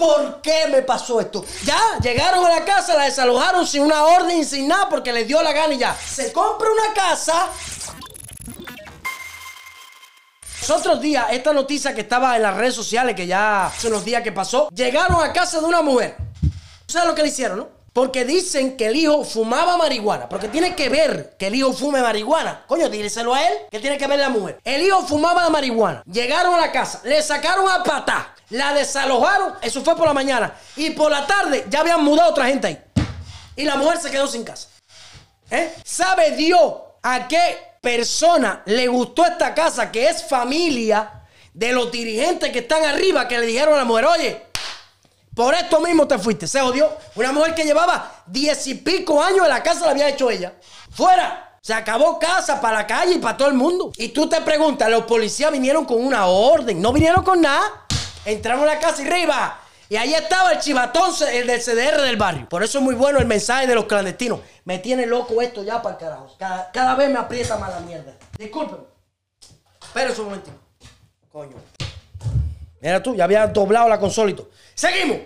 ¿Por qué me pasó esto? Ya, llegaron a la casa, la desalojaron sin una orden, sin nada, porque les dio la gana y ya. Se compra una casa. Los otros días, esta noticia que estaba en las redes sociales, que ya hace unos días que pasó, llegaron a casa de una mujer. ¿Sabes lo que le hicieron, no? Porque dicen que el hijo fumaba marihuana. Porque tiene que ver que el hijo fume marihuana. Coño, díselo a él. Que tiene que ver la mujer. El hijo fumaba marihuana. Llegaron a la casa. Le sacaron a patá. La desalojaron. Eso fue por la mañana. Y por la tarde ya habían mudado otra gente ahí. Y la mujer se quedó sin casa. ¿Eh? ¿Sabe Dios a qué persona le gustó esta casa que es familia de los dirigentes que están arriba que le dijeron a la mujer, oye, por esto mismo te fuiste. Se odió. Una mujer que llevaba diez y pico años en la casa la había hecho ella. ¡Fuera! Se acabó casa para la calle y para todo el mundo. Y tú te preguntas, los policías vinieron con una orden. No vinieron con nada. Entraron a la casa y arriba. Y ahí estaba el chivatón, el del CDR del barrio. Por eso es muy bueno el mensaje de los clandestinos. Me tiene loco esto ya para el carajo. Cada, vez me aprieta más la mierda. Disculpen. Espera un momentito. Coño. Mira tú, ya había doblado la consola y. Seguimos.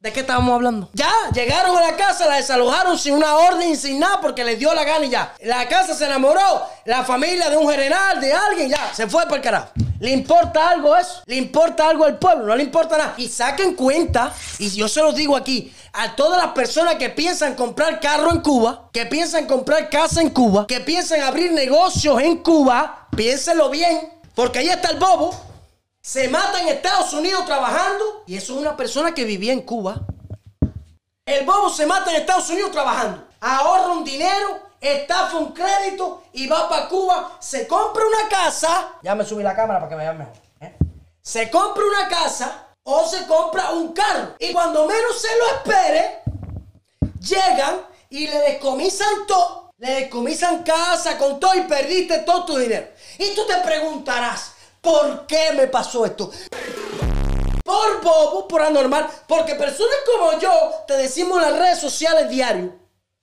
¿De qué estábamos hablando? Ya, llegaron a la casa, la desalojaron sin una orden, sin nada, porque les dio la gana y ya. La casa se enamoró, la familia de un general, de alguien, ya, se fue para el carajo. ¿Le importa algo eso? ¿Le importa algo al pueblo? No le importa nada. Y saquen cuenta, y yo se los digo aquí, a todas las personas que piensan comprar carro en Cuba, que piensan comprar casa en Cuba, que piensan abrir negocios en Cuba, piénsenlo bien, porque ahí está el bobo se mata en Estados Unidos trabajando y eso es una persona que vivía en Cuba. El bobo se mata en Estados Unidos trabajando, ahorra un dinero, estafa un crédito y va para Cuba, se compra una casa. Ya me subí la cámara para que me vean mejor. ¿eh? Se compra una casa o se compra un carro y cuando menos se lo espere, llegan y le descomisan todo. Le descomisan casa con todo y perdiste todo tu dinero. Y tú te preguntarás, ¿Por qué me pasó esto? Por bobo, por anormal, porque personas como yo te decimos en las redes sociales diario,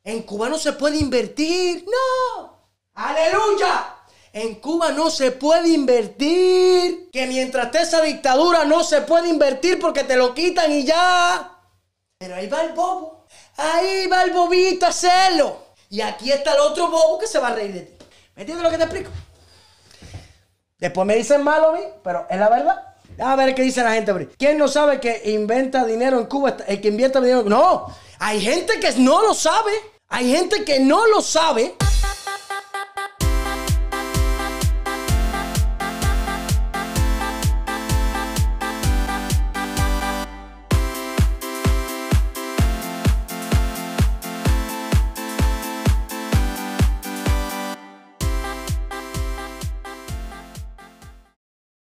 en Cuba no se puede invertir, no. Aleluya. En Cuba no se puede invertir. Que mientras esté esa dictadura no se puede invertir porque te lo quitan y ya. Pero ahí va el bobo. Ahí va el bobito a hacerlo. Y aquí está el otro bobo que se va a reír de ti. ¿Me entiendes lo que te explico? Después me dicen malo a pero es la verdad. A ver qué dice la gente. ¿Quién no sabe que inventa dinero en Cuba? El que invierte dinero. No, hay gente que no lo sabe. Hay gente que no lo sabe.